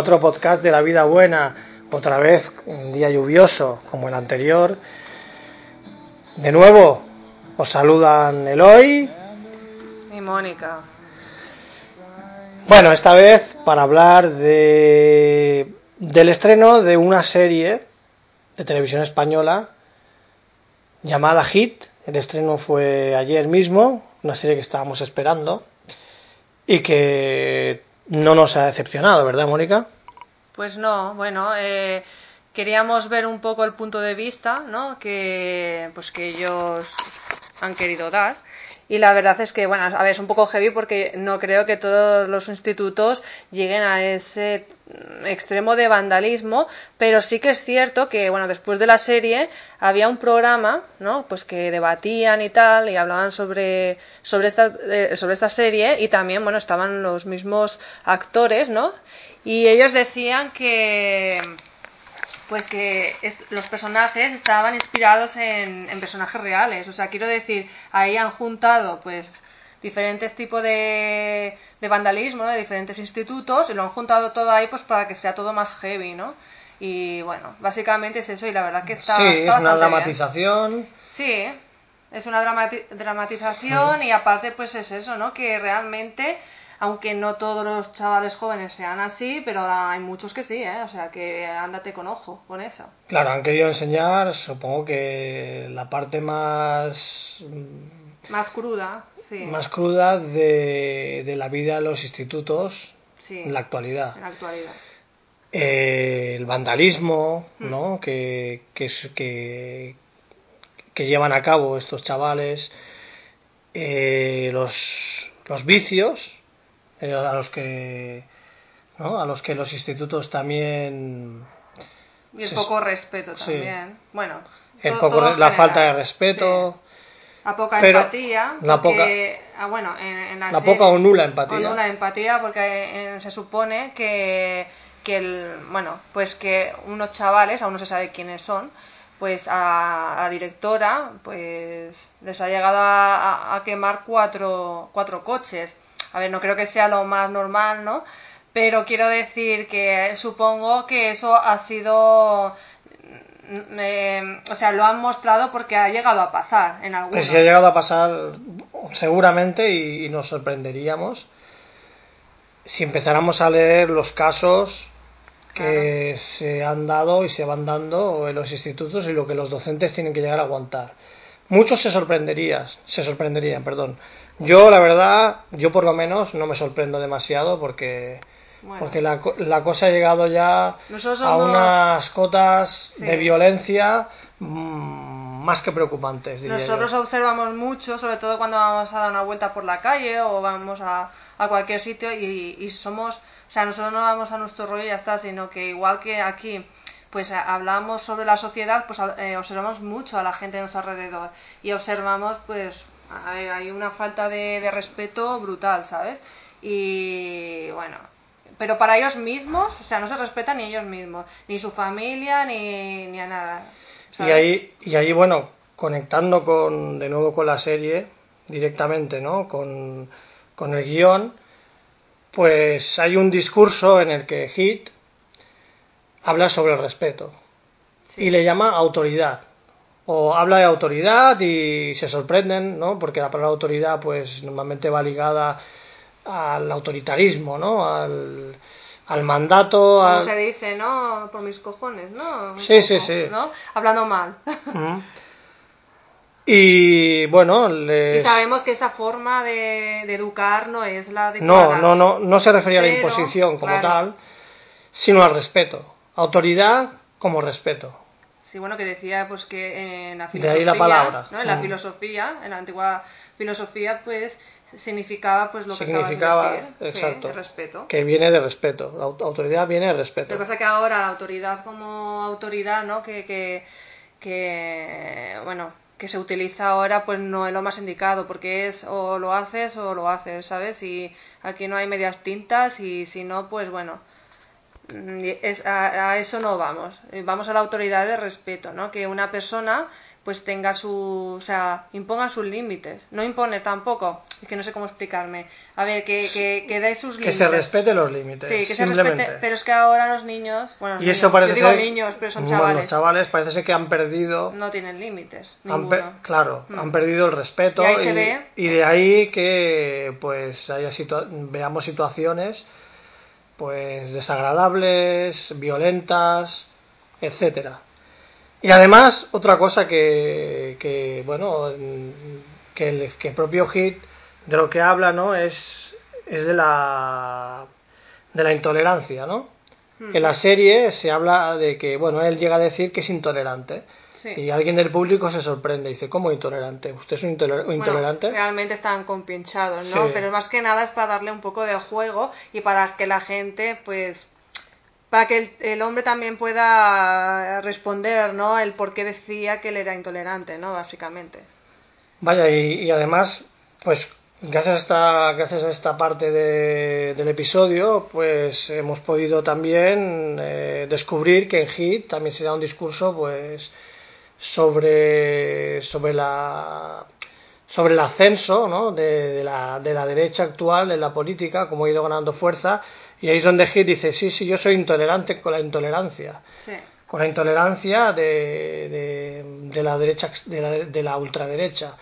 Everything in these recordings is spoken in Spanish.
Otro podcast de la vida buena, otra vez un día lluvioso como el anterior. De nuevo os saludan Eloy y Mónica. Bueno, esta vez para hablar de, del estreno de una serie de televisión española llamada Hit. El estreno fue ayer mismo, una serie que estábamos esperando y que no nos ha decepcionado, ¿verdad, Mónica? Pues no, bueno, eh, queríamos ver un poco el punto de vista, ¿no? Que, pues que ellos han querido dar. Y la verdad es que, bueno, a ver, es un poco heavy porque no creo que todos los institutos lleguen a ese extremo de vandalismo, pero sí que es cierto que, bueno, después de la serie había un programa, ¿no? Pues que debatían y tal, y hablaban sobre, sobre, esta, eh, sobre esta serie, y también, bueno, estaban los mismos actores, ¿no? Y ellos decían que, pues que los personajes estaban inspirados en, personajes reales. O sea, quiero decir, ahí han juntado pues diferentes tipos de, vandalismo de diferentes institutos y lo han juntado todo ahí pues para que sea todo más heavy, ¿no? Y bueno, básicamente es eso y la verdad que está... Sí, es una dramatización. Sí, es una dramatización y aparte pues es eso, ¿no? Que realmente aunque no todos los chavales jóvenes sean así, pero hay muchos que sí, ¿eh? O sea, que ándate con ojo con eso. Claro, han querido enseñar, supongo que la parte más... Más cruda, sí. Más cruda de, de la vida en los institutos en la actualidad. En la actualidad. Eh, el vandalismo, hmm. ¿no? Que, que, que, que, llevan a cabo estos chavales, eh, los, los vicios, eh, a los que ¿no? a los que los institutos también y el poco respeto también. Bueno el poco, la falta de respeto la poca empatía la poca ah, bueno en, la, poca o nula empatía. o nula empatía porque se supone que que el, bueno pues que unos chavales aún no se sabe quiénes son pues a la directora pues les ha llegado a, a quemar cuatro, cuatro coches a ver, no creo que sea lo más normal, ¿no? Pero quiero decir que supongo que eso ha sido mm, eh, o sea, lo han mostrado porque ha llegado a pasar en algún Pues si ha llegado a pasar seguramente y, nos sorprenderíamos si empezáramos a leer los casos que se han dado y se van dando en los institutos y lo que los docentes tienen que llegar a aguantar. Muchos se sorprenderían, se sorprenderían, perdón, yo, la verdad, yo por lo menos no me sorprendo demasiado porque, porque la, la, cosa ha llegado ya a unas cotas de violencia mm, más que preocupantes. Nosotros observamos mucho, sobre todo cuando vamos a dar una vuelta por la calle o vamos a, a cualquier sitio y, y somos, o sea, nosotros no vamos a nuestro rollo y ya está, sino que igual que aquí pues hablamos sobre la sociedad, pues eh, observamos mucho a la gente de nuestro alrededor y observamos pues hay una falta de, respeto brutal, ¿sabes? Y bueno, pero para ellos mismos, o sea, no se respetan ni ellos mismos, ni su familia, ni, ni a nada. Y ahí, y ahí, bueno, conectando con, de nuevo con la serie directamente, ¿no? Con, con el guion, pues hay un discurso en el que Hit habla sobre el respeto y le llama autoridad o habla de autoridad y se sorprenden, ¿no? Porque la palabra autoridad, pues normalmente va ligada al autoritarismo, ¿no? Al, al mandato. Como se dice, ¿no? Por mis cojones, ¿no? sí, sí, sí. ¿no? Hablando mal. Y bueno, y sabemos que esa forma de, educar no es la de No, no, no, no se refería a la imposición como tal, sino al respeto. Autoridad como respeto. Sí, bueno, que decía pues que en la filosofía, de ahí la palabra. ¿no? En la mm. filosofía, en la antigua filosofía, pues significaba pues lo que significaba exacto respeto que viene de respeto la autoridad viene de respeto lo que pasa que ahora la autoridad como autoridad no que, que, que bueno que se utiliza ahora pues no es lo más indicado porque es o lo haces o lo haces sabes y aquí no hay medias tintas y si no pues bueno es, a, eso no vamos. Vamos a la autoridad de respeto, ¿no? Que una persona pues tenga su, o sea, imponga sus límites. No impone tampoco, es que no sé cómo explicarme. A ver, que, que, que dé sus Que límites. se respete los límites. Sí, que se respete, pero es que ahora los niños, bueno, los Y eso parece yo digo ser. niños, pero son bueno, chavales, los chavales parece ser que han perdido. no tienen límites, han ninguno. per- claro, Mm. han perdido el respeto Y ahí se ve. y de ahí que pues haya situa- veamos situaciones pues desagradables, violentas, etcétera. Y además otra cosa que, que bueno que el, que el propio Hit de lo que habla no es es de la de la intolerancia, ¿no? Mm. En la serie se habla de que, bueno, él llega a decir que es intolerante. Sí. Y alguien del público se sorprende y dice, ¿cómo intolerante? ¿Usted es un intoler- Bueno, intolerante? realmente están compinchados, ¿no? Sí. Pero más que nada es para darle un poco de juego y para que la gente, pues, para que el, el hombre también pueda responder, ¿no? El por qué decía que él era intolerante, ¿no? Básicamente. Vaya, y, y además, pues gracias a esta, gracias a esta parte de- del episodio, pues hemos podido también eh, descubrir que en Hit también se da un discurso, pues, sobre, sobre la sobre el ascenso ¿no? de, de la, de la derecha actual en la política, como ha ido ganando fuerza, y ahí es donde Hit dice, sí, sí, yo soy intolerante con la intolerancia. Sí. con la intolerancia de, de, de la derecha de la, de la ultraderecha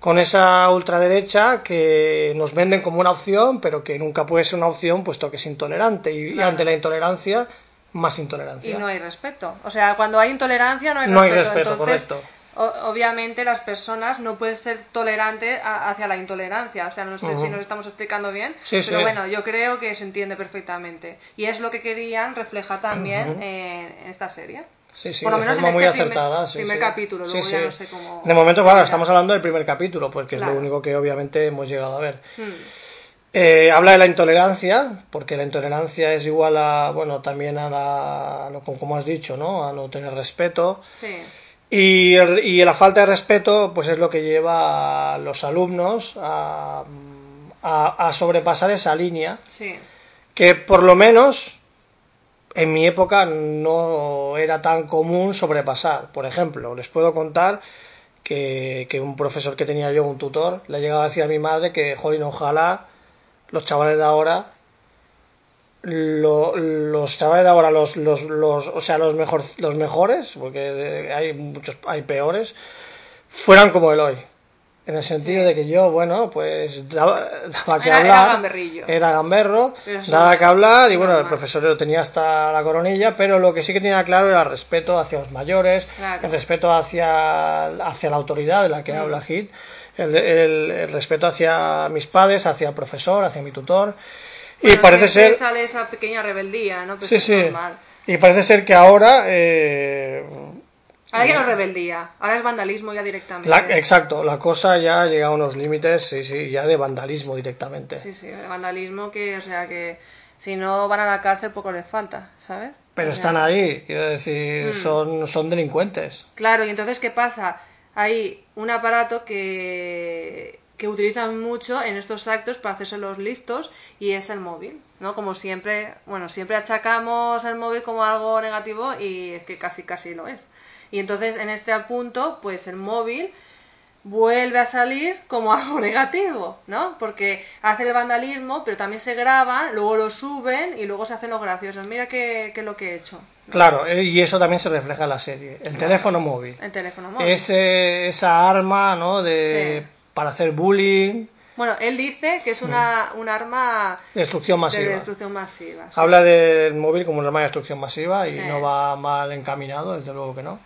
con esa ultraderecha que nos venden como una opción pero que nunca puede ser una opción puesto que es intolerante y, ante la intolerancia más Y intolerancia no hay respeto. O sea, cuando hay intolerancia no hay No hay respeto. respeto, Entonces, correcto. o- obviamente las personas no pueden ser tolerantes a- hacia la intolerancia. O sea, no sé si nos estamos explicando bien, Sí, pero sí. bueno, yo creo que se entiende perfectamente. Y es lo que querían reflejar también Ujú. en, en esta serie. sí sí por lo de menos en forma muy este primer- acertada sí, primer sí. capítulo, luego ya no sé cómo- de momento claro estamos hablando del primer capítulo porque es Claro. lo único que obviamente hemos llegado a ver Hmm. Eh, habla de la intolerancia, porque la intolerancia es igual a, bueno, también a la, a lo- como has dicho, ¿no? A no tener respeto. Sí, Y, el- y la falta de respeto, pues es lo que lleva a los alumnos a, a, a sobrepasar esa línea, sí. que por lo menos en mi época no era tan común sobrepasar. Por ejemplo, les puedo contar que, que un profesor que tenía yo, un tutor, le llegaba a decir a mi madre que, jolín, ojalá los chavales de ahora, lo- los chavales de ahora, los, los, los, o sea, los, mejor, los mejores, porque hay muchos, hay peores, fueran como el hoy. En el sentido Sí. de que yo, bueno, pues daba, daba que Era- era hablar. gamberrillo. Era gamberro, eso daba que hablar y bueno, el profesor lo tenía hasta la coronilla, pero lo que sí que tenía claro era el respeto hacia los mayores, Claro. el respeto hacia, hacia la autoridad de la que Mm. habla Hit, el, el- el respeto hacia mis padres, hacia el profesor, hacia mi tutor. y parece ser... sale esa pequeña rebeldía, ¿no? Pero Sí, es sí. normal. Y parece ser que ahora... eh, Ahora ya no es rebeldía, ahora es vandalismo ya directamente. la- exacto, la cosa ya llega a unos límites, sí, sí, ya de vandalismo directamente. Sí, sí, de vandalismo que, o sea, que si no van a la cárcel poco les falta, ¿sabes? Pero O sea, están ahí, quiero decir, Mm. son, son delincuentes. Claro, y entonces, ¿qué pasa? Hay un aparato que, que utilizan mucho en estos actos para hacerse los listos y es el móvil, ¿no? Como siempre, bueno, siempre achacamos el móvil como algo negativo y es que casi casi lo es. Y entonces en este punto, pues el móvil vuelve a salir como algo negativo, ¿no? Porque hace el vandalismo, pero también se graban, luego lo suben y luego se hacen los graciosos. Mira qué, qué es lo que he hecho. Claro, eh, y eso también se refleja en la serie. El teléfono móvil. El teléfono móvil. Es eh, esa arma, ¿no? De, Sí. Para hacer bullying, Bueno, él dice que es una, un arma destrucción de masiva. destrucción masiva. sí. Habla del móvil como un arma de destrucción masiva y Sí. no va mal encaminado, desde luego que no.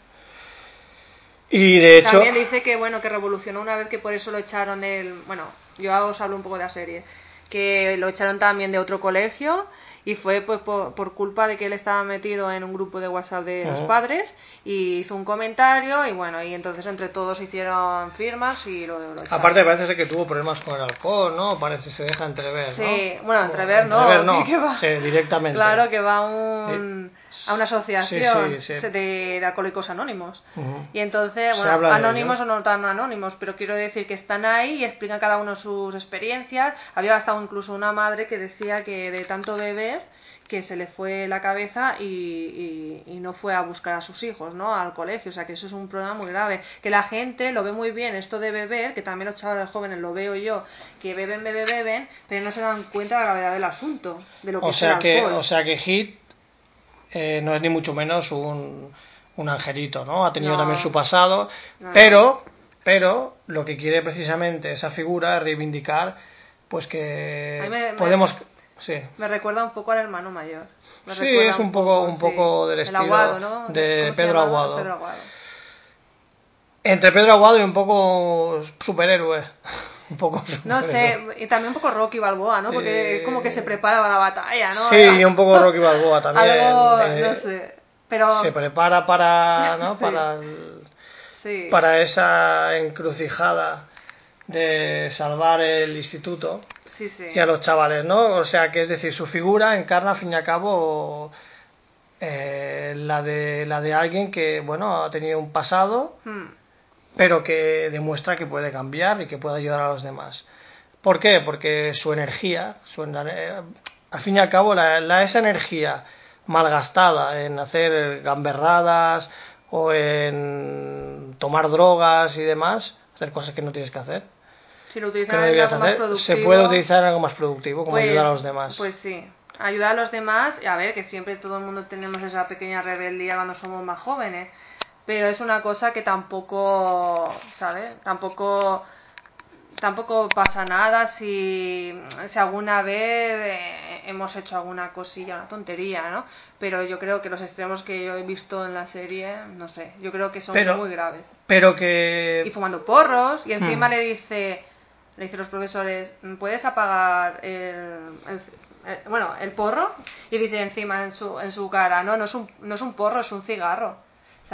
Y de hecho, También dice que bueno que revolucionó una vez que por eso lo echaron del bueno yo os hablo un poco de la serie que lo echaron también de otro colegio y fue pues por, por culpa de que él estaba metido en un grupo de WhatsApp de los Ujú. padres y hizo un comentario y bueno y entonces entre todos hicieron firmas y lo, lo echaron. aparte parece ser que tuvo problemas con el alcohol, ¿no? Parece se deja entrever, ¿no? Sí, bueno, O- entrever no, entrever no, que va. sí, directamente. Claro que va un, a una asociación Sí, sí, sí. De, de alcohólicos anónimos. Y entonces, bueno, anónimos o no tan anónimos, pero quiero decir que están ahí y explican cada uno sus experiencias. Había hasta incluso una madre que decía que de tanto beber, que se le fue la cabeza y, y, no fue a buscar a sus hijos, ¿no? Al colegio. O sea, que eso es un problema muy grave. Que la gente lo ve muy bien, esto de beber, que también los chavales jóvenes lo veo yo, que beben, beben, beben, pero no se dan cuenta de la gravedad del asunto, de lo que o sea que, O sea que Hit eh, no es ni mucho menos un, un angelito, ¿no? Ha tenido también su pasado, pero, pero lo que quiere precisamente esa figura es reivindicar, pues que podemos... Sí. Me recuerda un poco al hermano mayor. sí, es un, poco, un poco del estilo de Pedro Aguado. Entre Pedro Aguado y un poco superhéroe. Un poco No sé, y también un poco Rocky Balboa, ¿no? Porque es como que se prepara para la batalla, ¿no? Sí, y un poco Rocky Balboa también. Algo, eh, no sé. Pero... Se prepara para, ¿no? Para, para esa encrucijada de salvar el instituto y a los chavales, ¿no? O sea, que es decir, su figura encarna al fin y al cabo eh, la, de, la de alguien que, bueno, ha tenido un pasado, hmm. Pero que demuestra que puede cambiar y que puede ayudar a los demás. ¿Por qué? Porque su energía, su, al fin y al cabo, la, esa energía malgastada en hacer gamberradas o en tomar drogas y demás, hacer cosas que no tienes que hacer, si lo utilizan en algo más productivo. Se puede utilizar en algo más productivo, como pues, ayudar a los demás. Pues sí, ayudar a los demás. A ver, que siempre todo el mundo tenemos esa pequeña rebeldía cuando somos más jóvenes. Pero es una cosa que tampoco, ¿sabes? Tampoco tampoco pasa nada si, si alguna vez eh, hemos hecho alguna cosilla, una tontería, ¿no? Pero yo creo que los extremos que yo he visto en la serie, no sé, yo creo que son muy graves. Pero que... Y fumando porros, y encima hmm. le dice, le dicen los profesores, ¿puedes apagar el, bueno, el porro? Y dice encima en su, en su cara, no, no es, un, no es un porro, es un cigarro,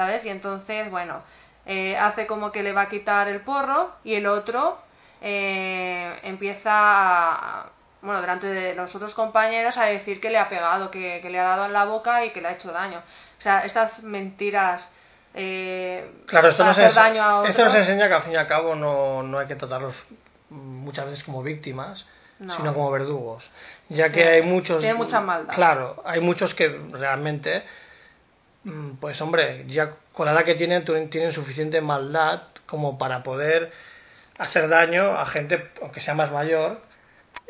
¿sabes? Y entonces, bueno, eh, hace como que le va a quitar el porro y el otro eh, empieza, a, bueno, delante de los otros compañeros a decir que le ha pegado, que, le ha dado en la boca y que le ha hecho daño. O sea, estas mentiras... Eh, claro, esto, nos, esto nos enseña que al fin y al cabo no, no hay que tratarlos muchas veces como víctimas, sino como verdugos. Ya que hay muchos. Tiene mucha maldad. Claro, hay muchos que realmente, pues hombre, ya con la edad que tienen, tienen suficiente maldad como para poder hacer daño a gente, aunque sea más mayor,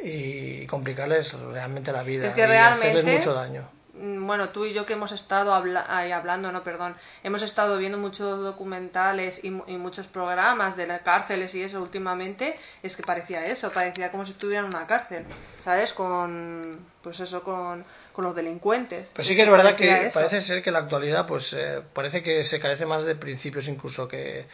y complicarles realmente la vida. Es que y hacerles mucho daño. Mm, bueno, tú y yo que hemos estado hablando, no, perdón, hemos estado viendo muchos documentales y, muchos programas de las cárceles y eso últimamente, es que parecía eso, parecía como si estuvieran en una cárcel, ¿sabes? Con, pues eso, con, los delincuentes. Pues sí que es verdad que parece ser que en la actualidad, pues eh, parece que se carece más de principios incluso que,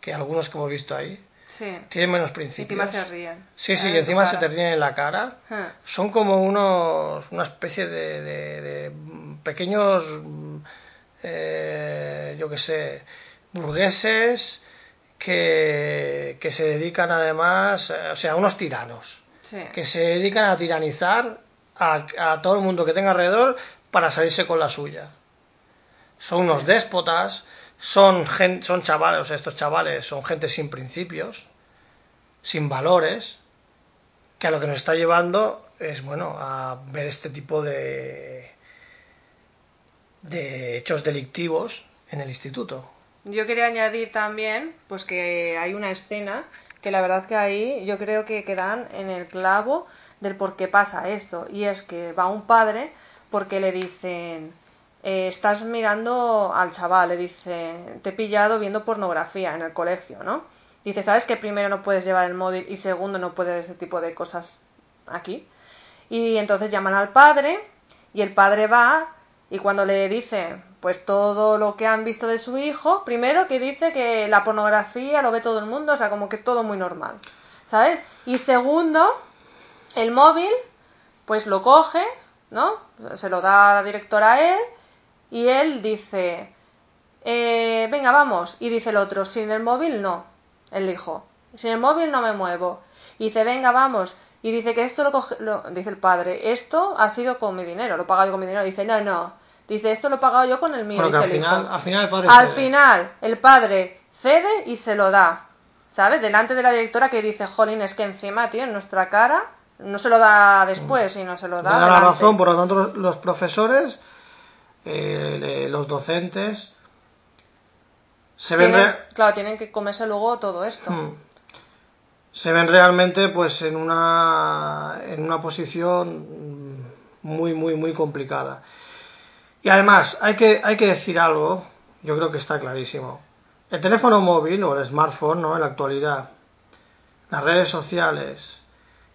que algunos que hemos visto ahí. Sí. Tienen menos principios. Y encima se ríen. Sí, sí, y encima se te ríen en la cara. Son como unos, una especie de, de, pequeños, eh, yo qué sé, burgueses que, que se dedican además, eh, o sea, unos tiranos. Que se dedican a tiranizar a, a todo el mundo que tenga alrededor para salirse con la suya. Son unos déspotas son, son chavales, o sea, estos chavales son gente sin principios, sin valores, que a lo que nos está llevando es, bueno, a ver este tipo de, de hechos delictivos en el instituto. Yo quería añadir también, pues que hay una escena que la verdad que ahí yo creo que quedan en el clavo del por qué pasa esto. Y es que va un padre porque le dicen, eh, estás mirando al chaval, le dice, te he pillado viendo pornografía en el colegio, ¿no? Dice, ¿sabes que primero no puedes llevar el móvil y segundo no puedes ver ese tipo de cosas aquí? Y entonces llaman al padre y el padre va y cuando le dice pues todo lo que han visto de su hijo, primero que dice que la pornografía lo ve todo el mundo, o sea, como que todo muy normal, ¿sabes? Y segundo, el móvil, pues lo coge, ¿no? Se lo da la directora a él y él dice, eh, venga, vamos. Y dice el otro, sin el móvil no. El hijo, sin el móvil no me muevo. Y dice, venga, vamos. Y dice que esto lo coge, dice el padre, esto ha sido con mi dinero, lo he pagado yo con mi dinero. Dice, no, no. Dice, esto lo he pagado yo con el mío. al, final, al final el padre Al final, el padre cede y se lo da. ¿Sabes? Delante de la directora que dice, jolín, es que encima, tío, en nuestra cara no se lo da después, sino se lo da. Le da la razón, por lo tanto, los profesores, eh, los docentes, se ven, Tienen- claro, tienen que comerse luego todo esto. Hmm. se ven realmente pues en una en una posición muy muy muy complicada y además hay que hay que decir algo yo creo que está clarísimo el teléfono móvil o el smartphone no en la actualidad las redes sociales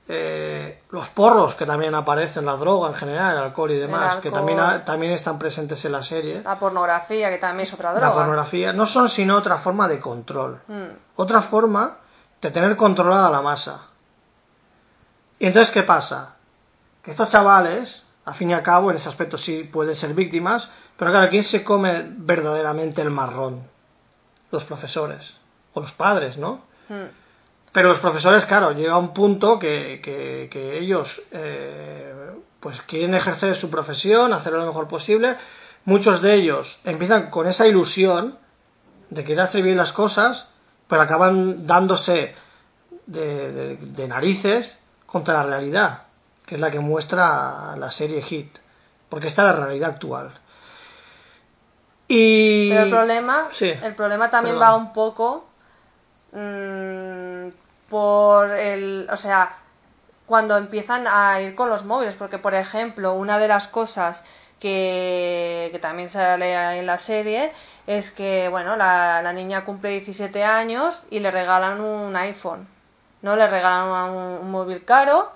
eh, los porros que también aparecen la droga en general el alcohol y demás que también ha- también están presentes en la serie La pornografía, que también es otra la droga. pornografía no son sino otra forma de control Mm. otra forma de tener controlada la masa. Y entonces, ¿qué pasa? Que estos chavales, a fin y a cabo, en ese aspecto sí pueden ser víctimas, pero claro, ¿quién se come verdaderamente el marrón? Los profesores, o los padres, ¿no? Mm. Pero los profesores, claro, llega un punto que, que- que ellos eh, pues quieren ejercer su profesión, hacerlo lo mejor posible. Muchos de ellos empiezan con esa ilusión de querer hacer bien las cosas, pero acaban dándose de, de- de narices contra la realidad, que es la que muestra la serie Hit, porque está la realidad actual. Y Pero el problema, Sí. el problema también Perdón. va un poco mm, por el, o sea, cuando empiezan a ir con los móviles, porque por ejemplo, una de las cosas que, que también sale en la serie es que, bueno, la, la niña cumple 17 años y le regalan un iPhone, ¿no? Le regalan un, móvil caro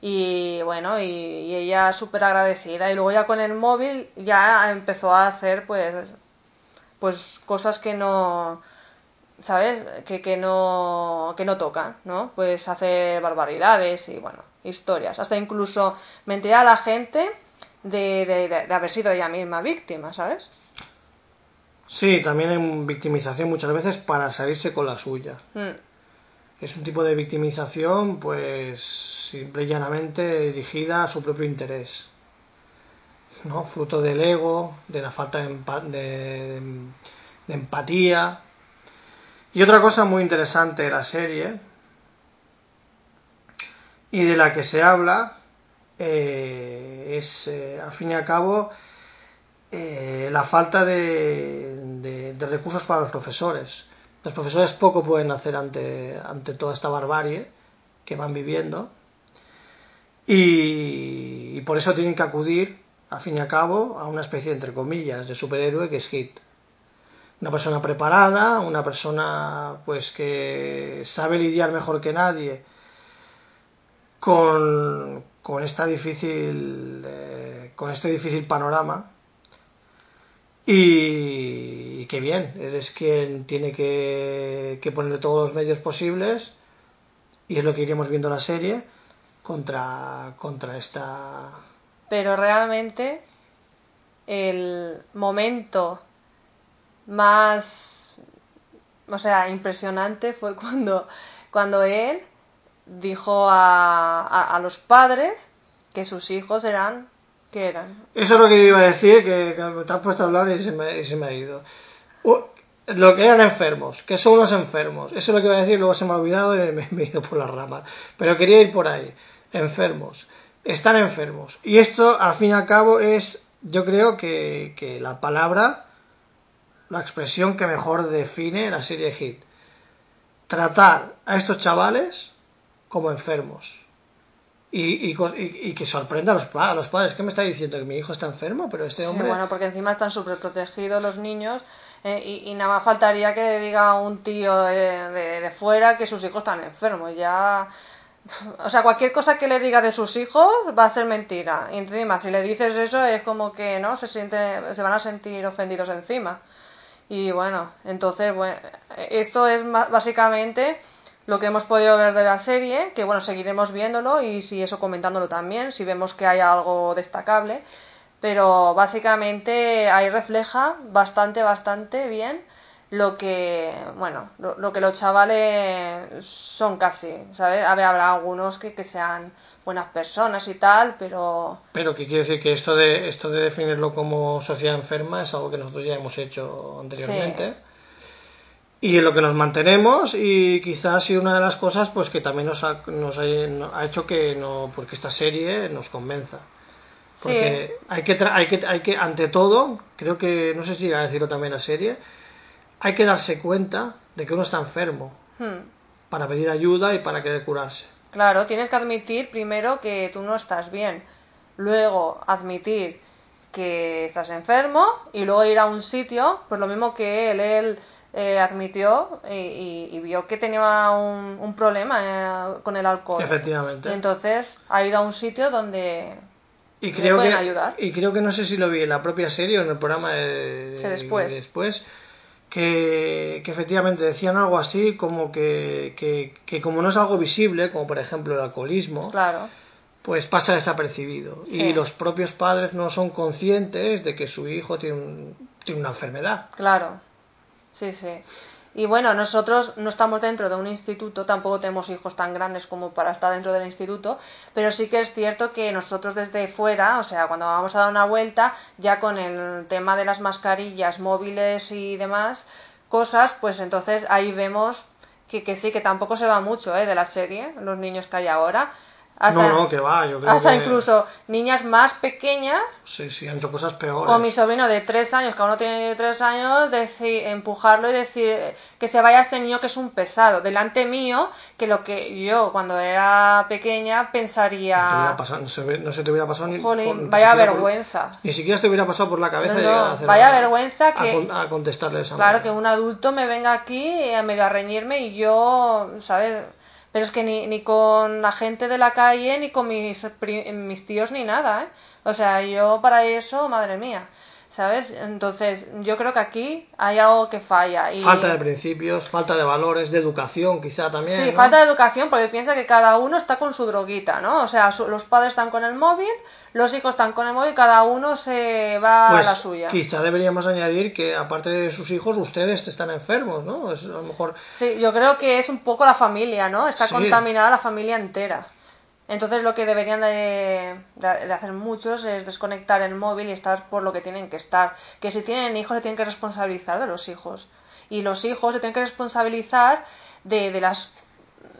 y bueno, y, y ella súper agradecida. Y luego ya con el móvil ya empezó a hacer pues pues cosas que no ¿sabes? Que, que no que no tocan, ¿no? Pues hace barbaridades y bueno, historias, hasta incluso mentir a la gente de, de, de- de haber sido ella misma víctima, ¿sabes? Sí, también hay victimización muchas veces para salirse con la suya. Mm, Es un tipo de victimización, pues, simple y llanamente dirigida a su propio interés. ¿No? Fruto del ego, de la falta de, empa- de- de empatía. Y otra cosa muy interesante de la serie, y de la que se habla, eh, es, eh, al fin y al cabo, eh, la falta de, recursos para los profesores. Los profesores poco pueden hacer ante, toda esta barbarie que van viviendo y, y por eso tienen que acudir, al fin y al cabo, a una especie, entre comillas, de superhéroe que es Hit. Una persona preparada, una persona pues que sabe lidiar mejor que nadie con, con esta difícil eh, con este difícil panorama. Y, y que bien, eres quien tiene que, que poner todos los medios posibles y es lo que iremos viendo en la serie contra, contra esta. Pero realmente el momento más, o sea, impresionante fue cuando, cuando él dijo a, a, los padres que sus hijos eran, ¿qué eran? Eso es lo que iba a decir, que, que te has puesto a hablar y se me, ha ido. Lo que eran enfermos, que son unos enfermos. Eso es lo que iba a decir, luego se me ha olvidado y me, me he ido por las ramas. Pero quería ir por ahí. Enfermos. Están enfermos. Y esto, al fin y al cabo, es, yo creo que, que la palabra, la expresión que mejor define la serie Hit. Tratar a estos chavales como enfermos. Y, y, que sorprenda a los, a los padres. ¿Qué me está diciendo? ¿Que mi hijo está enfermo? Pero este Sí, hombre... bueno, porque encima están súper protegidos los niños eh, y, y nada más faltaría que le diga a un tío de, de- de fuera que sus hijos están enfermos. Ya, o sea, cualquier cosa que le diga de sus hijos va a ser mentira. Y encima, si le dices eso es como que no se siente, se van a sentir ofendidos encima. Y bueno, entonces, bueno, esto es básicamente lo que hemos podido ver de la serie, que bueno, seguiremos viéndolo y si eso comentándolo también, si vemos que hay algo destacable. Pero básicamente ahí refleja bastante, bastante bien lo que, bueno, lo, lo que los chavales son casi, ¿sabes? A ver, habrá algunos que, que sean buenas personas y tal, pero Pero que quiere decir que esto de esto de definirlo como sociedad enferma es algo que nosotros ya hemos hecho anteriormente. y en lo que nos mantenemos y quizás sido una de las cosas pues que también nos ha, nos ha, ha hecho que no porque esta serie nos convenza porque hay, que hay que hay que ante todo creo que no sé si iba a decirlo también la serie hay que darse cuenta de que uno está enfermo Hmm. para pedir ayuda y para querer curarse Claro, tienes que admitir primero que tú no estás bien, luego admitir que estás enfermo y luego ir a un sitio, pues lo mismo que él, él eh, admitió y, y- y vio que tenía un, un problema eh, con el alcohol. efectivamente Y entonces ha ido a un sitio donde Y ¿Le creo, pueden que, ayudar? y creo que no sé si lo vi en la propia serie o en el programa de, Sí, después. de después, que, que efectivamente decían algo así como que, que, que como no es algo visible, como por ejemplo el alcoholismo, Claro, pues pasa desapercibido. Sí. Y los propios padres no son conscientes de que su hijo tiene, un- tiene una enfermedad. claro. Sí, sí. Y bueno, nosotros no estamos dentro de un instituto, tampoco tenemos hijos tan grandes como para estar dentro del instituto, pero sí que es cierto que nosotros desde fuera, o sea, cuando vamos a dar una vuelta, ya con el tema de las mascarillas móviles y demás cosas, pues entonces ahí vemos que, que sí, que tampoco se va mucho ¿eh? de la serie, los niños que hay ahora. Hasta, no, no, que va, yo creo hasta que... incluso niñas más pequeñas Sí, sí, han hecho cosas peores. o mi sobrino de tres años, que aún no tiene ni tres años, decir, empujarlo y decir que se vaya este niño que es un pesado, delante mío, que lo que yo cuando era pequeña No, te hubiera pensaría, pasado- no, se, no se te hubiera pasado ni, jolín, por- ni vaya por- vergüenza. Ni siquiera te hubiera pasado por la cabeza No, a hacer vaya una- vergüenza a que- con- a, contestarle de esa Claro, que un adulto me venga aquí a medio a reñirme y yo, ¿sabes? Pero es que ni, ni con la gente de la calle, ni con mis, mis tíos, ni nada, ¿eh? O sea, yo para eso, madre mía, ¿sabes? Entonces, yo creo que aquí hay algo que falla. Y... Falta de principios, falta de valores, de educación quizá también. Sí, ¿no? falta de educación porque piensa que cada uno está con su droguita, ¿no? O sea, su- los padres están con el móvil, los hijos están con el móvil, cada uno se va Pues a la suya. quizá deberíamos añadir que aparte de sus hijos, ustedes están enfermos, ¿no? Es a lo mejor Sí, yo creo que es un poco la familia, ¿no? Está Sí. contaminada la familia entera. Entonces lo que deberían de, de- hacer muchos es desconectar el móvil y estar por lo que tienen que estar. Que si tienen hijos se tienen que responsabilizar de los hijos. Y los hijos se tienen que responsabilizar de, de las,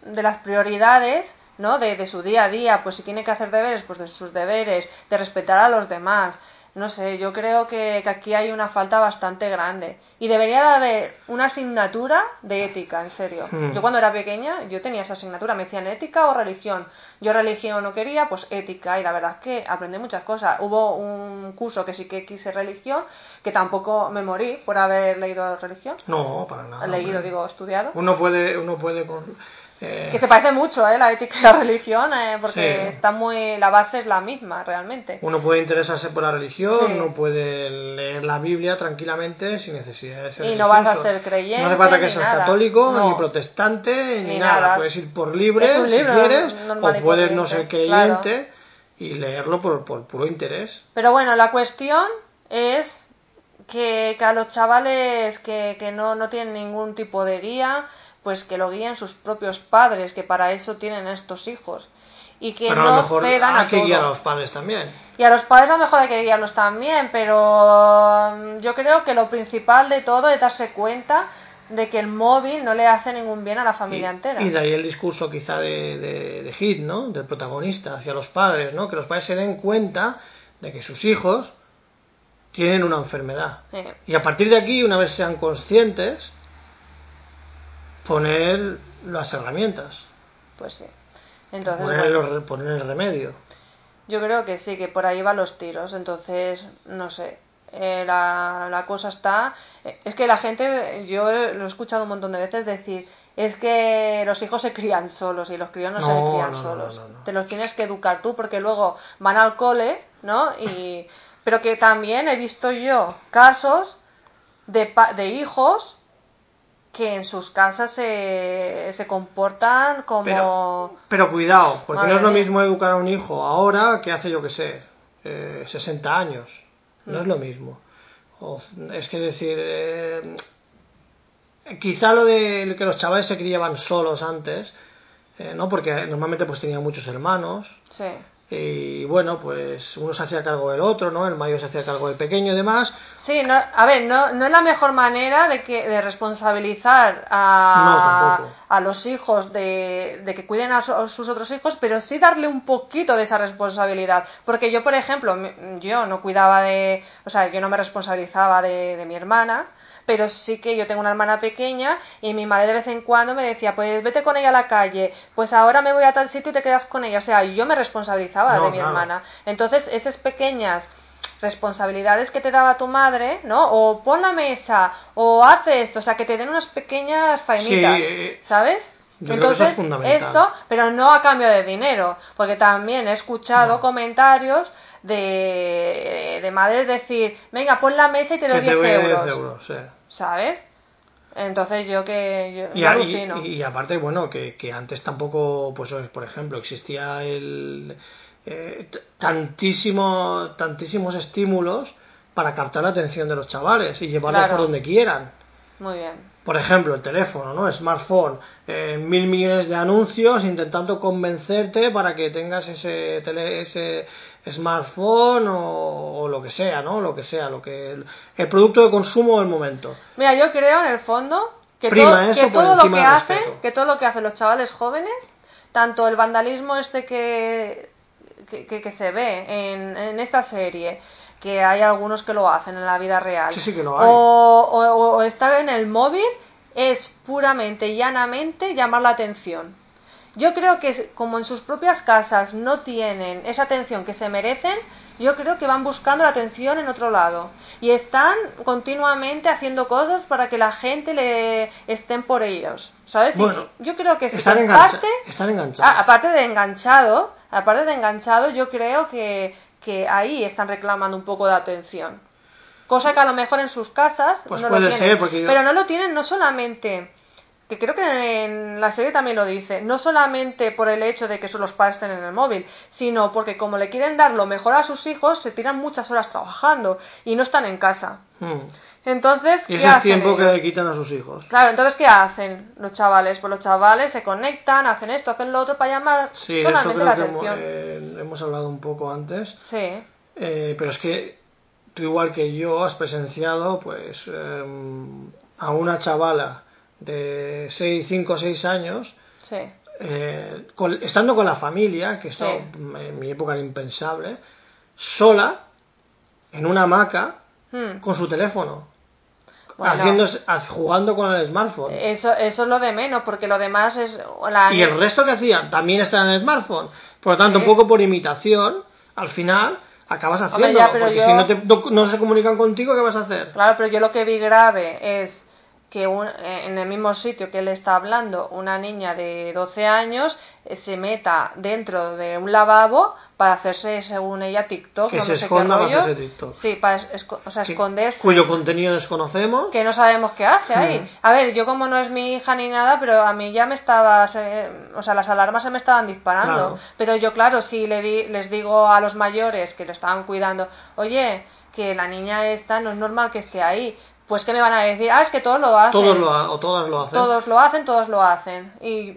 de las prioridades, ¿no? De, de su día a día. Pues si tiene que hacer deberes, pues de sus deberes, de respetar a los demás. No sé, yo creo que, que aquí hay una falta bastante grande. Y debería de haber una asignatura de ética, en serio. Hmm. Yo cuando era pequeña, yo tenía esa asignatura, me decían ética o religión. Yo religión no quería, pues ética, y la verdad es que aprendí muchas cosas. Hubo un curso que sí que quise religión, que tampoco me morí por haber leído religión. no, para nada. leído, hombre. digo, estudiado. Uno puede, uno puede con, eh, Que se parece mucho, ¿eh? La ética y la religión, eh, porque Sí. está muy... La base es la misma, realmente. uno puede interesarse por la religión, Sí. uno puede leer la Biblia tranquilamente sin necesidad de ser Y no vas a religioso. ser creyente No hace falta que seas nada. católico, No. ni protestante, ni, Ni nada. nada. Puedes ir por libre si libro quieres, o puedes no ser creyente y leerlo por, por puro interés. Pero bueno, la cuestión es que, que a los chavales que, que no, no tienen ningún tipo de guía, pues que lo guíen sus propios padres, que para eso tienen estos hijos. Y que Pero a no lo mejor cedan hay a que todo. guiar a los padres también. Y a los padres a lo mejor hay que guiarlos también, pero mm, yo creo que lo principal de todo es darse cuenta de que el móvil no le hace ningún bien a la familia y, entera. y de ahí el discurso quizá de, de, de Hit, ¿no? Del protagonista hacia los padres, ¿no? Que los padres se den cuenta de que sus hijos tienen una enfermedad. Y a partir de aquí, una vez sean conscientes, poner las herramientas, pues sí. Entonces, poner, bueno. los- poner el remedio. Yo creo que sí, que por ahí van los tiros. Entonces, no sé. eh, la, la cosa está. eh, Es que la gente, yo lo he escuchado un montón de veces decir, es que los hijos se crían solos y los críos no, se crían no, solos. no. Te los tienes que educar tú porque luego van al cole, ¿no? Y, pero que también he visto yo casos de, de hijos que en sus casas se, se comportan como... Pero, pero cuidado, porque Madre no es lo mismo educar a un hijo ahora que hace, yo que sé, eh, 60 años. No es lo mismo. O- es que decir, eh, quizá lo de que los chavales se criaban solos antes, eh, ¿no? Porque normalmente pues tenían muchos hermanos. Sí. Y bueno, pues uno se hacía cargo del otro, ¿no? El mayor se hacía cargo del pequeño y demás. Sí, no, a ver, no, no es la mejor manera de, que, de responsabilizar a, a los hijos de, de, que cuiden a, sus otros hijos, pero sí darle un poquito de esa responsabilidad. Porque yo, por ejemplo, yo no cuidaba de, o sea, yo no me responsabilizaba de, de mi hermana, pero sí que yo tengo una hermana pequeña y mi madre de vez en cuando me decía, pues vete con ella a la calle, pues ahora me voy a tal sitio y te quedas con ella. O sea, yo me responsabilizaba de mi hermana. Entonces, esas pequeñas responsabilidades que te daba tu madre, ¿no? O pon la mesa, o hace esto, o sea, que te den unas pequeñas faenitas, Sí. ¿sabes? Yo creo que eso es esto, pero no a cambio de dinero, porque también he escuchado comentarios de, de madres decir, venga, pon la mesa y te doy te 10 doy 10 euros, sí. ¿sabes? Entonces yo que yo, Y, y- y aparte, bueno, que, que antes tampoco, pues por ejemplo, existía el eh, t- tantísimo, tantísimos estímulos para captar la atención de los chavales y llevarlos Claro. por donde quieran. Muy bien. Por ejemplo, el teléfono, ¿no? Smartphone, eh, mil millones de anuncios intentando convencerte para que tengas ese, tele- ese smartphone o, o lo que sea, ¿no? Lo que sea, lo que el, el producto de consumo del momento. Mira, yo creo en el fondo que, Prima todo, eso que todo lo que hacen, que todo lo que hacen los chavales jóvenes, tanto el vandalismo este que, que, que- que se ve en, en esta serie, que hay algunos que lo hacen en la vida real, Sí, sí que lo hay. O, o- o estar en el móvil, es puramente y llanamente llamar la atención. Yo creo que como en sus propias casas no tienen esa atención que se merecen, yo creo que van buscando la atención en otro lado y están continuamente haciendo cosas para que la gente le estén por ellos, ¿sabes? Bueno, yo creo que si Están, engancha- están enganchados. Aparte de enganchado, aparte de enganchado, yo creo que, que ahí están reclamando un poco de atención. Cosa que a lo mejor en sus casas Pues no puede lo tienen. ser, porque yo- Pero no lo tienen no solamente, que creo que en la serie también lo dice, no solamente por el hecho de que los padres estén en el móvil, sino porque como le quieren dar lo mejor a sus hijos, se tiran muchas horas trabajando y no están en casa. Hmm. Entonces, Y ¿qué ese es hacen tiempo que le quitan a sus hijos. Claro, entonces ¿qué hacen los chavales? Pues los chavales se conectan, hacen esto, hacen lo otro para llamar Sí, esto solamente creo la que hemos, atención. eh, hemos hablado un poco antes. Sí, Eh, pero es que tú igual que yo has presenciado pues eh, a una chavala de 6, 5 o 6 años sí. eh, con- estando con la familia, que esto Sí. en mi época era impensable, sola en una hamaca Hmm. con su teléfono, Bueno. haciendo, jugando con el smartphone. Eso, eso es lo de menos, porque lo demás es... La... Y el resto que hacían también está en el smartphone. Por lo tanto, Sí. un poco por imitación, al final acabas haciendo. porque yo- si no, te- no, no se comunican contigo, ¿qué vas a hacer? Claro, pero yo lo que vi grave es que un- eh, en el mismo sitio que él está hablando, una niña de 12 años eh, se meta dentro de un lavabo para hacerse, según ella, TikTok. Que no se sé esconda para hacerse TikTok. Sí, para o sea, Que- esconderse. Cuyo contenido desconocemos. que no sabemos qué hace ahí. Mm. A ver, yo como no es mi hija ni nada, pero a mí ya me estaba, se- o sea, las alarmas se me estaban disparando. Claro. Pero yo, claro, si le di- les digo a los mayores que lo estaban cuidando, oye, que la niña esta no es normal que esté ahí, pues que me van a decir, ah, es que todos lo hacen. Todos lo ha- o todas lo hacen. Todos lo hacen, todos lo hacen. Y,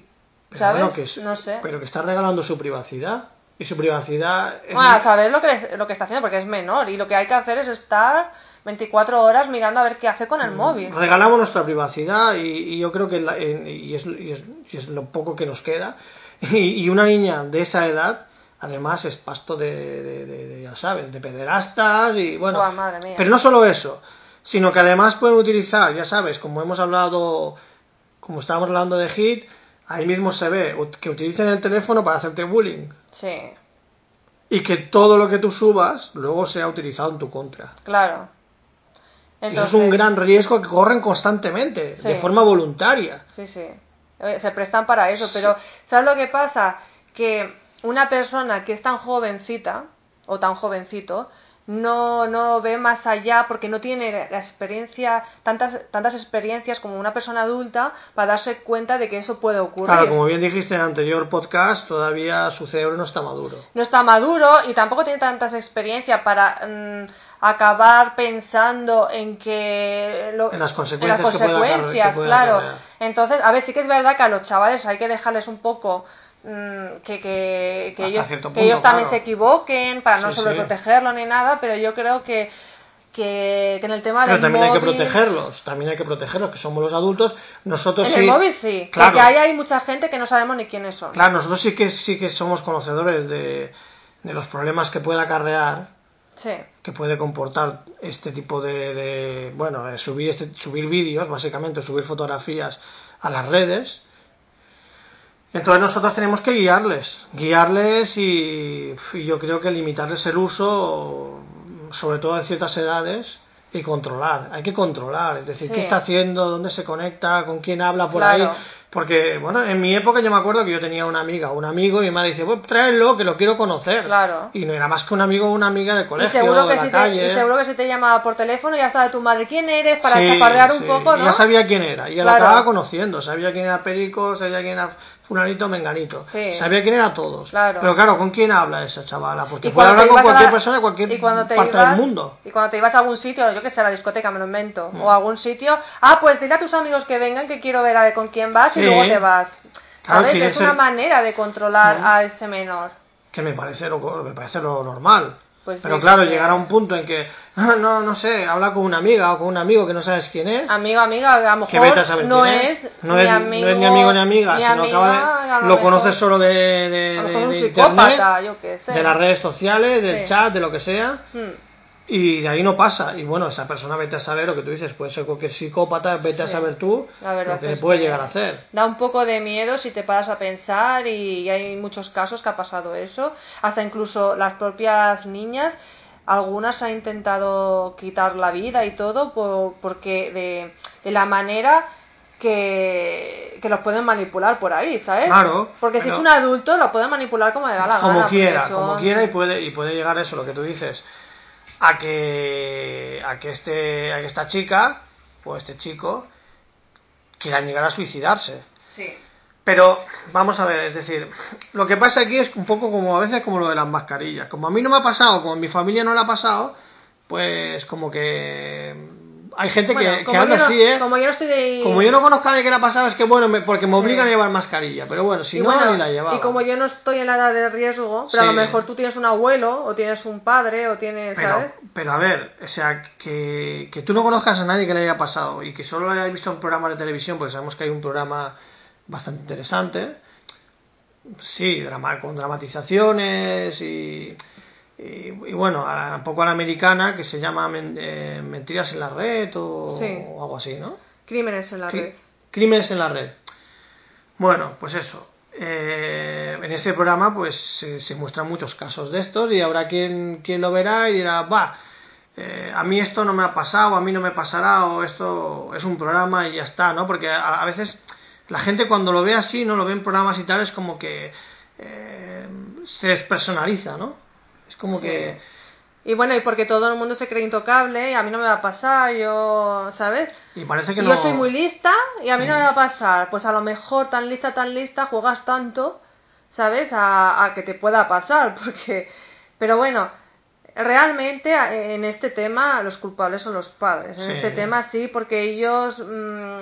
pero ¿sabes? bueno, que es- no sé. Pero que está regalando su privacidad. Y su privacidad es. Bueno, a saber lo que, lo que está haciendo, porque es menor. Y lo que hay que hacer es estar 24 horas mirando a ver qué hace con el móvil. Regalamos nuestra privacidad y, y yo creo que la- y, es, y es- es lo poco que nos queda. Y, una niña de esa edad, además, es pasto de, de- de- de, ya sabes, de pederastas y bueno. Buah, madre mía. Pero no solo eso, sino que además pueden utilizar, ya sabes, como hemos hablado, como estábamos hablando de Hit, ahí mismo se ve que utilicen el teléfono para hacerte bullying. Sí, Y que todo lo que tú subas luego sea utilizado en tu contra. claro. Eso es un gran riesgo que corren constantemente, de forma voluntaria. Sí, sí. Eh, Se prestan para eso, pero ¿sabes lo que pasa? Que una persona que es tan jovencita o tan jovencito no, no ve más allá porque no tiene la experiencia, tantas, tantas experiencias como una persona adulta para darse cuenta de que eso puede ocurrir. Claro, como bien dijiste en el anterior podcast, todavía su cerebro no está maduro. no está maduro y tampoco tiene tantas experiencias para mm, acabar pensando en que lo- En las en consecuencias las que pueda acarre- consecuencias, que claro entonces a ver sí que es verdad que a los chavales hay que dejarles un poco que, que, que Hasta ellos, que ellos también claro. se equivoquen para no Sí, sí. sobreprotegerlo ni nada pero yo creo que que, que en el tema Pero del también hay que protegerlos, también hay que protegerlos, que somos los adultos. Nosotros En sí. el móvil sí, Claro. porque ahí hay mucha gente que no sabemos ni quiénes son. Claro, nosotros sí que sí que somos conocedores de, de los problemas que puede acarrear, Sí, que puede comportar este tipo de, de- bueno, de subir este, subir vídeos, básicamente, subir fotografías a las redes. Entonces nosotros tenemos que guiarles, guiarles y, y yo creo que limitarles el uso, sobre todo en ciertas edades, y controlar. Hay que controlar, es decir, Sí. qué está haciendo, dónde se conecta, con quién habla por Claro. ahí. Porque, bueno, en mi época yo me acuerdo que yo tenía una amiga o un amigo y mi madre dice, pues tráelo, que lo quiero conocer. Claro. Y no era más que un amigo o una amiga de y colegio, seguro, de que la si calle. te, y seguro que si te llamaba por teléfono ya estaba tu madre, ¿quién eres? Para Sí, chafardear un poco, ¿no? Ya sabía quién era, y ya Claro. la acababa conociendo, sabía quién era Perico, sabía quién era Fulanito Menganito, Sí. sabía quién era todos. Claro. Pero claro, ¿con quién habla esa chavala? Porque puede hablar con cualquier la- persona de cualquier y parte ibas- del mundo. Y cuando te ibas a algún sitio, yo que sé, a la discoteca, me lo invento, Mm. o a algún sitio, ah, pues dile a tus amigos que vengan que quiero ver a ver con quién vas y luego te vas. ¿Sabes? es ser- una manera de controlar Sí. a ese menor. Que me parece lo, me parece lo normal. Pues Pero claro, llegar a un punto en que, ah, no, no sé, habla con una amiga o con un amigo que no sabes quién es. Amigo, amiga, a lo que a mejor saber no quién es, no es, amigo, no es ni amigo ni amiga, ni sino amiga, acaba a de, lo conoces solo de, de, a de- de psicópata, internet, yo qué sé. de las redes sociales, del Sí. chat, de lo que sea. Hmm. Y de ahí no pasa. Y bueno, esa persona vete a saber lo que tú dices, puede ser cualquier psicópata, vete a saber tú La verdad lo que le puede llegar a hacer. Da un poco de miedo si te paras a pensar y, hay muchos casos que ha pasado eso. Hasta incluso las propias niñas, algunas han intentado quitar la vida y todo por- porque de, de la manera que, que los pueden manipular por ahí, ¿sabes? Claro, Porque si pero- es un adulto lo pueden manipular como le da la Como gana. porque quiera, son- como quiera y puede, y puede llegar a eso, lo que tú dices, a que, a que este, a que esta chica, o este chico, quieran llegar a suicidarse. Sí. Pero, vamos a ver, es decir, lo que pasa aquí es un poco como a veces como lo de las mascarillas. Como a mí no me ha pasado, como a mi familia no le ha pasado, pues como que hay gente Bueno, que, que anda no- así, ¿eh? Como yo no estoy de... Como yo no conozco a nadie que le ha pasado, es que bueno, me- porque me Sí. obligan a llevar mascarilla. Pero bueno, si y no, bueno, ni la llevaba. y como yo no estoy en la edad de riesgo, pero a lo mejor tú tienes un abuelo, o tienes un padre, o tienes, ¿sabes? Pero, pero a ver, o sea, que, que tú no conozcas a nadie que le haya pasado y que solo lo hayas visto en programas de televisión, porque sabemos que hay un programa bastante interesante, sí, drama, con dramatizaciones y bueno, a- un poco a la americana que se llama Men- eh, Mentiras en la Red o, Sí. o algo así, ¿no? Crímenes en la Cri- red. Crímenes en la red. Bueno, pues eso. Eh, en ese programa pues se, se muestran muchos casos de estos y habrá quien, quien lo verá y dirá, va, eh, a mí esto no me ha pasado, a mí no me pasará o esto es un programa y ya está, ¿no? Porque a, a veces la gente cuando lo ve así, no lo ve en programas y tal, es como que eh, se despersonaliza, ¿no? Es como Sí. que... Y bueno, y porque todo el mundo se cree intocable, y a mí no me va a pasar, yo, ¿sabes? Y parece que Y no... yo soy muy lista y a mí no me va a pasar. Pues a lo mejor tan lista, tan lista, juegas tanto, ¿sabes? A, a que te pueda pasar, porque... Pero bueno, realmente en este tema los culpables son los padres. En Sí. este tema sí, porque ellos mm,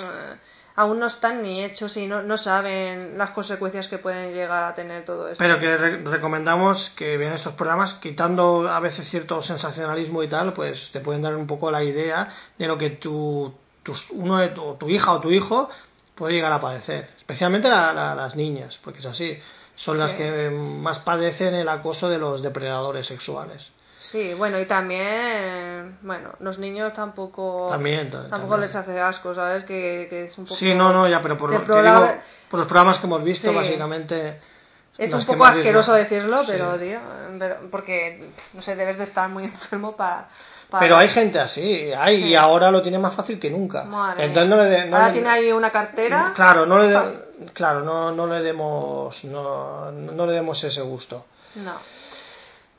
aún no están ni hechos y no, no saben las consecuencias que pueden llegar a tener todo esto. Pero que re- recomendamos que vean estos programas, quitando a veces cierto sensacionalismo y tal, pues te pueden dar un poco la idea de lo que tu, tus- uno de tu, tu hija o tu hijo puede llegar a padecer. Especialmente la- la- las niñas, porque es así. Son las que más padecen el acoso de los depredadores sexuales. Sí, bueno, y también, bueno, los niños tampoco, También, ta- tampoco también. les hace asco, ¿sabes? Que, que es un poco... Sí, no, no, ya, pero por, lo, programa- digo, por los programas que hemos visto, Sí. básicamente. Es un poco visto. asqueroso decirlo, Sí. pero, tío, pero- porque, no sé, debes de estar muy enfermo para... para- Pero hay gente así, hay, Sí. y ahora lo tiene más fácil que nunca. Madre Entonces no le de- no Ahora le- tiene ahí una cartera. Claro, no le, de- claro, no, no le demos, no, no le demos ese gusto. No.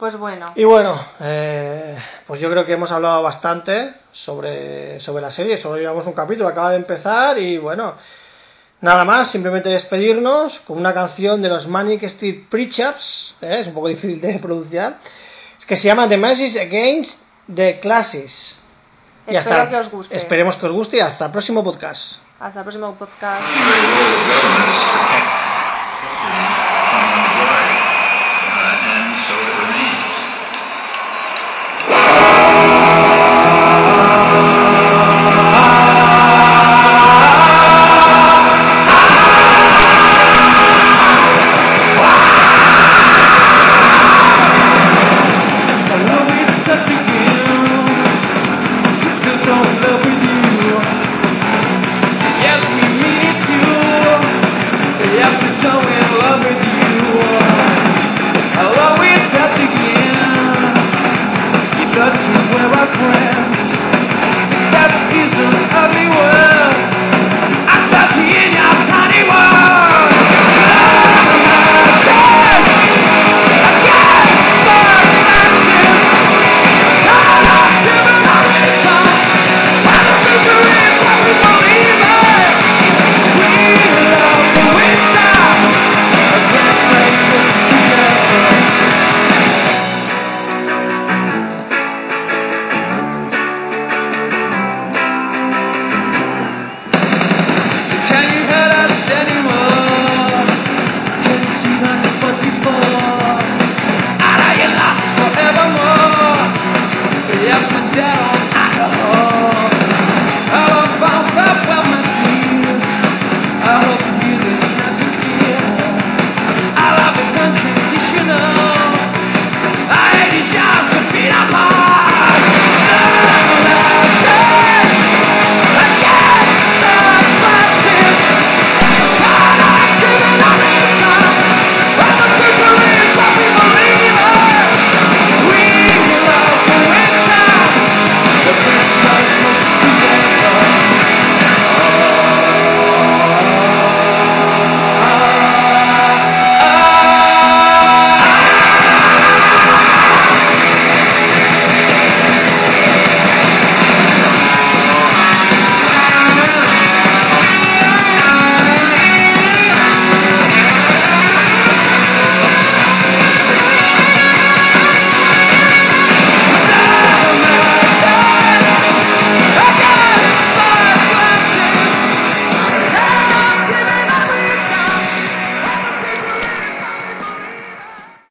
Pues bueno. Y bueno, eh, pues yo creo que hemos hablado bastante sobre, sobre la serie. Solo llevamos un capítulo, acaba de empezar y bueno, nada más, simplemente despedirnos con una canción de los Manic Street Preachers, ¿eh? es un poco difícil de pronunciar, que se llama The Message Against the Classes. Y Espero hasta- que os guste. Esperemos que os guste y hasta el próximo podcast. Hasta el próximo podcast.